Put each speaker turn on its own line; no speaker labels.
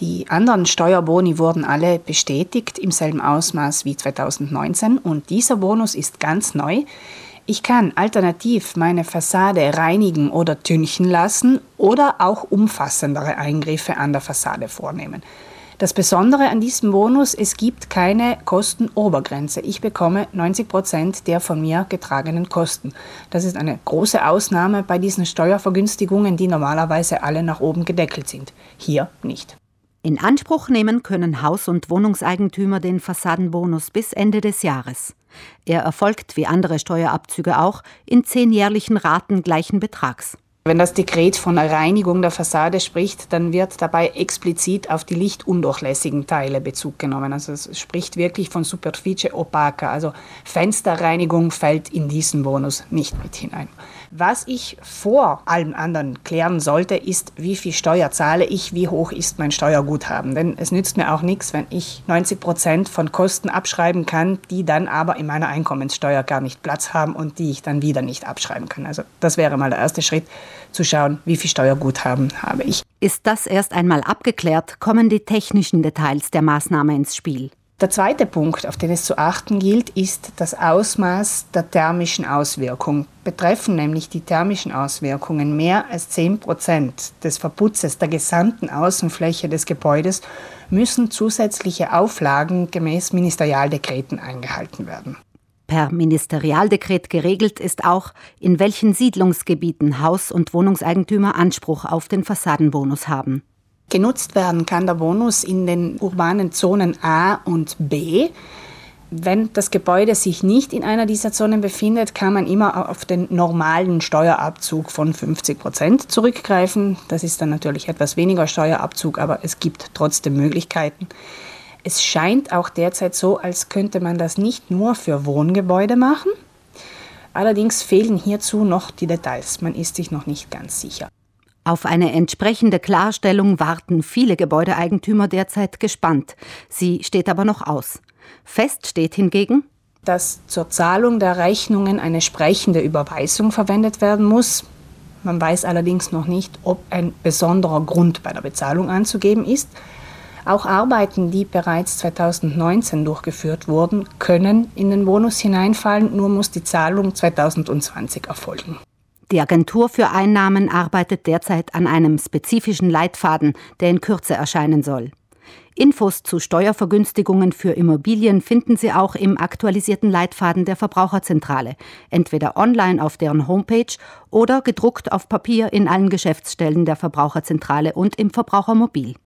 Die anderen Steuerboni wurden alle bestätigt im selben Ausmaß wie 2019 und dieser Bonus ist ganz neu. Ich kann alternativ meine Fassade reinigen oder tünchen lassen oder auch umfassendere Eingriffe an der Fassade vornehmen. Das Besondere an diesem Bonus, es gibt keine Kostenobergrenze. Ich bekomme 90 Prozent der von mir getragenen Kosten. Das ist eine große Ausnahme bei diesen Steuervergünstigungen, die normalerweise alle nach oben gedeckelt sind. Hier nicht.
In Anspruch nehmen können Haus- und Wohnungseigentümer den Fassadenbonus bis Ende des Jahres. Er erfolgt wie andere Steuerabzüge auch in zehn jährlichen Raten gleichen Betrags.
Wenn das Dekret von Reinigung der Fassade spricht, dann wird dabei explizit auf die lichtundurchlässigen Teile Bezug genommen. Also es spricht wirklich von Superficie opaca, also Fensterreinigung fällt in diesen Bonus nicht mit hinein. Was ich vor allem anderen klären sollte, ist, wie viel Steuer zahle ich, wie hoch ist mein Steuerguthaben. Denn es nützt mir auch nichts, wenn ich 90 Prozent von Kosten abschreiben kann, die dann aber in meiner Einkommenssteuer gar nicht Platz haben und die ich dann wieder nicht abschreiben kann. Also das wäre mal der erste Schritt, zu schauen, wie viel Steuerguthaben habe ich.
Ist das erst einmal abgeklärt, kommen die technischen Details der Maßnahme ins Spiel.
Der zweite Punkt, auf den es zu achten gilt, ist das Ausmaß der thermischen Auswirkung. Betreffen nämlich die thermischen Auswirkungen mehr als 10 Prozent des Verputzes der gesamten Außenfläche des Gebäudes, müssen zusätzliche Auflagen gemäß Ministerialdekreten eingehalten werden.
Per Ministerialdekret geregelt ist auch, in welchen Siedlungsgebieten Haus- und Wohnungseigentümer Anspruch auf den Fassadenbonus haben.
Genutzt werden kann der Bonus in den urbanen Zonen A und B. Wenn das Gebäude sich nicht in einer dieser Zonen befindet, kann man immer auf den normalen Steuerabzug von 50 Prozent zurückgreifen. Das ist dann natürlich etwas weniger Steuerabzug, aber es gibt trotzdem Möglichkeiten. Es scheint auch derzeit so, als könnte man das nicht nur für Wohngebäude machen. Allerdings fehlen hierzu noch die Details. Man ist sich noch nicht ganz sicher.
Auf eine entsprechende Klarstellung warten viele Gebäudeeigentümer derzeit gespannt. Sie steht aber noch aus. Fest steht hingegen,
dass zur Zahlung der Rechnungen eine sprechende Überweisung verwendet werden muss. Man weiß allerdings noch nicht, ob ein besonderer Grund bei der Bezahlung anzugeben ist. Auch Arbeiten, die bereits 2019 durchgeführt wurden, können in den Bonus hineinfallen, nur muss die Zahlung 2020 erfolgen.
Die Agentur für Einnahmen arbeitet derzeit an einem spezifischen Leitfaden, der in Kürze erscheinen soll. Infos zu Steuervergünstigungen für Immobilien finden Sie auch im aktualisierten Leitfaden der Verbraucherzentrale, entweder online auf deren Homepage oder gedruckt auf Papier in allen Geschäftsstellen der Verbraucherzentrale und im Verbrauchermobil.